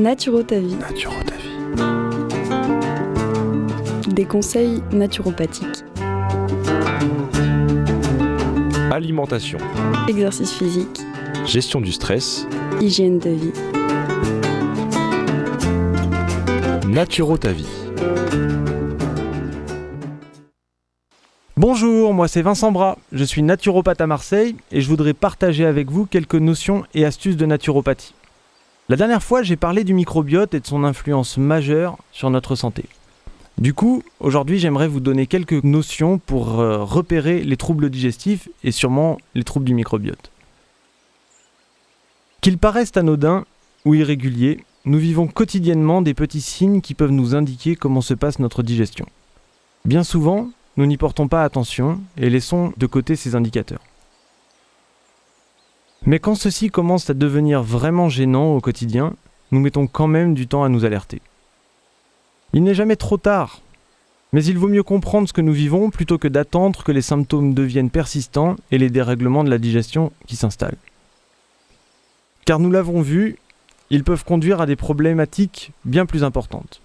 Naturotavie. Naturotavie. Des conseils naturopathiques. Alimentation. Exercice physique. Gestion du stress. Hygiène de vie. Naturotavie. Bonjour, moi c'est Vincent Bras, je suis naturopathe à Marseille et je voudrais partager avec vous quelques notions et astuces de naturopathie. La dernière fois j'ai parlé du microbiote et de son influence majeure sur notre santé. Du coup, aujourd'hui j'aimerais vous donner quelques notions pour euh, repérer les troubles digestifs et sûrement les troubles du microbiote. Qu'ils paraissent anodins ou irréguliers, nous vivons quotidiennement des petits signes qui peuvent nous indiquer comment se passe notre digestion. Bien souvent, nous n'y portons pas attention et laissons de côté ces indicateurs. Mais quand ceci commence à devenir vraiment gênant au quotidien, nous mettons quand même du temps à nous alerter. Il n'est jamais trop tard, mais il vaut mieux comprendre ce que nous vivons plutôt que d'attendre que les symptômes deviennent persistants et les dérèglements de la digestion qui s'installent. Car nous l'avons vu, ils peuvent conduire à des problématiques bien plus importantes.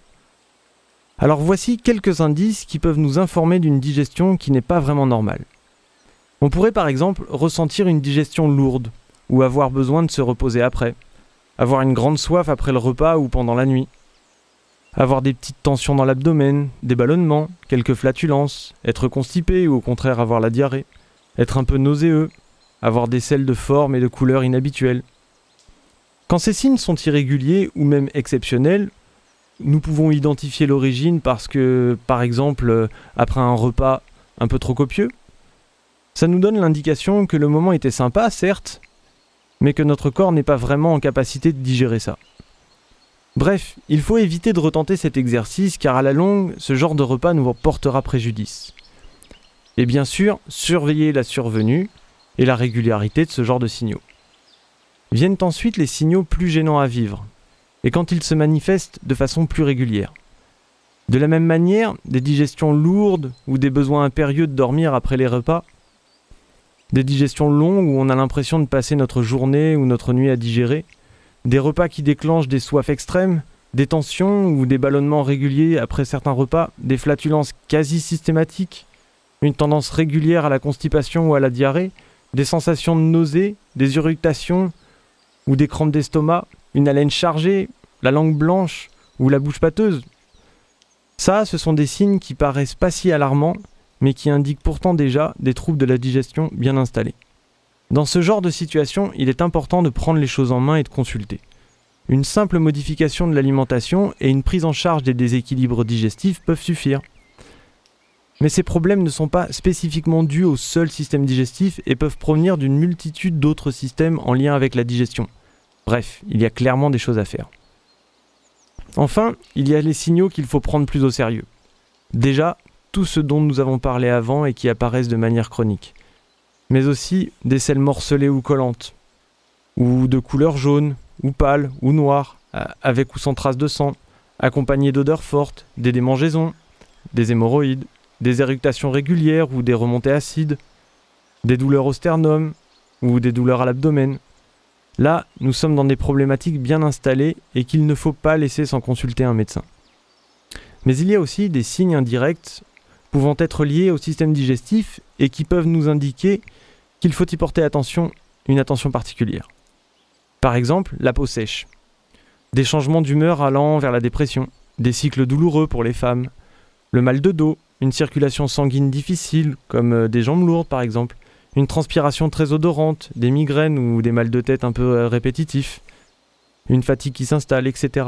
Alors voici quelques indices qui peuvent nous informer d'une digestion qui n'est pas vraiment normale. On pourrait par exemple ressentir une digestion lourde, ou avoir besoin de se reposer après, avoir une grande soif après le repas ou pendant la nuit, avoir des petites tensions dans l'abdomen, des ballonnements, quelques flatulences, être constipé ou au contraire avoir la diarrhée, être un peu nauséeux, avoir des selles de forme et de couleur inhabituelles. Quand ces signes sont irréguliers ou même exceptionnels, nous pouvons identifier l'origine parce que, par exemple, après un repas un peu trop copieux, ça nous donne l'indication que le moment était sympa, certes, mais que notre corps n'est pas vraiment en capacité de digérer ça. Bref, il faut éviter de retenter cet exercice car à la longue, ce genre de repas nous portera préjudice. Et bien sûr, surveiller la survenue et la régularité de ce genre de signaux. Viennent ensuite les signaux plus gênants à vivre, et quand ils se manifestent de façon plus régulière. De la même manière, des digestions lourdes ou des besoins impérieux de dormir après les repas, des digestions longues où on a l'impression de passer notre journée ou notre nuit à digérer, des repas qui déclenchent des soifs extrêmes, des tensions ou des ballonnements réguliers après certains repas, des flatulences quasi systématiques, une tendance régulière à la constipation ou à la diarrhée, des sensations de nausée, des irritations ou des crampes d'estomac, une haleine chargée, la langue blanche ou la bouche pâteuse. Ça, ce sont des signes qui paraissent pas si alarmants, mais qui indiquent pourtant déjà des troubles de la digestion bien installés. Dans ce genre de situation, il est important de prendre les choses en main et de consulter. Une simple modification de l'alimentation et une prise en charge des déséquilibres digestifs peuvent suffire. Mais ces problèmes ne sont pas spécifiquement dus au seul système digestif et peuvent provenir d'une multitude d'autres systèmes en lien avec la digestion. Bref, il y a clairement des choses à faire. Enfin, il y a les signaux qu'il faut prendre plus au sérieux. Déjà, tout ce dont nous avons parlé avant et qui apparaissent de manière chronique. Mais aussi des selles morcelées ou collantes, ou de couleur jaune, ou pâle, ou noire, avec ou sans trace de sang, accompagnées d'odeurs fortes, des démangeaisons, des hémorroïdes, des éructations régulières ou des remontées acides, des douleurs au sternum ou des douleurs à l'abdomen, Là, nous sommes dans des problématiques bien installées et qu'il ne faut pas laisser sans consulter un médecin. Mais il y a aussi des signes indirects pouvant être liés au système digestif et qui peuvent nous indiquer qu'il faut y porter attention, une attention particulière. Par exemple, la peau sèche, des changements d'humeur allant vers la dépression, des cycles douloureux pour les femmes, le mal de dos, une circulation sanguine difficile, comme euh, des jambes lourdes par exemple, une transpiration très odorante, des migraines ou des mal de tête un peu euh, répétitifs, une fatigue qui s'installe, etc.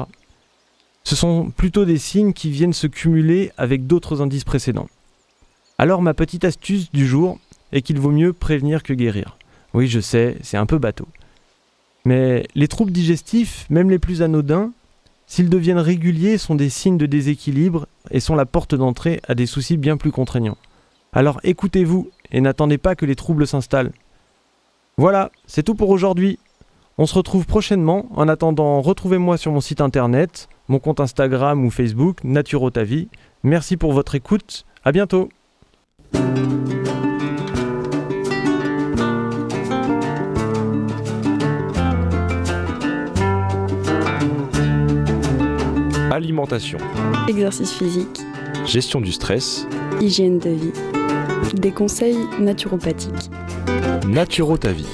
Ce sont plutôt des signes qui viennent se cumuler avec d'autres indices précédents. Alors ma petite astuce du jour est qu'il vaut mieux prévenir que guérir. Oui, je sais, c'est un peu bateau. Mais les troubles digestifs, même les plus anodins, s'ils deviennent réguliers, sont des signes de déséquilibre et sont la porte d'entrée à des soucis bien plus contraignants. Alors écoutez-vous et n'attendez pas que les troubles s'installent. Voilà, c'est tout pour aujourd'hui. On se retrouve prochainement. En attendant, retrouvez-moi sur mon site internet, mon compte Instagram ou Facebook, Naturotavie. Merci pour votre écoute. À bientôt. Alimentation, exercice physique, gestion du stress, hygiène de vie. Des conseils naturopathiques. Naturo ta vie.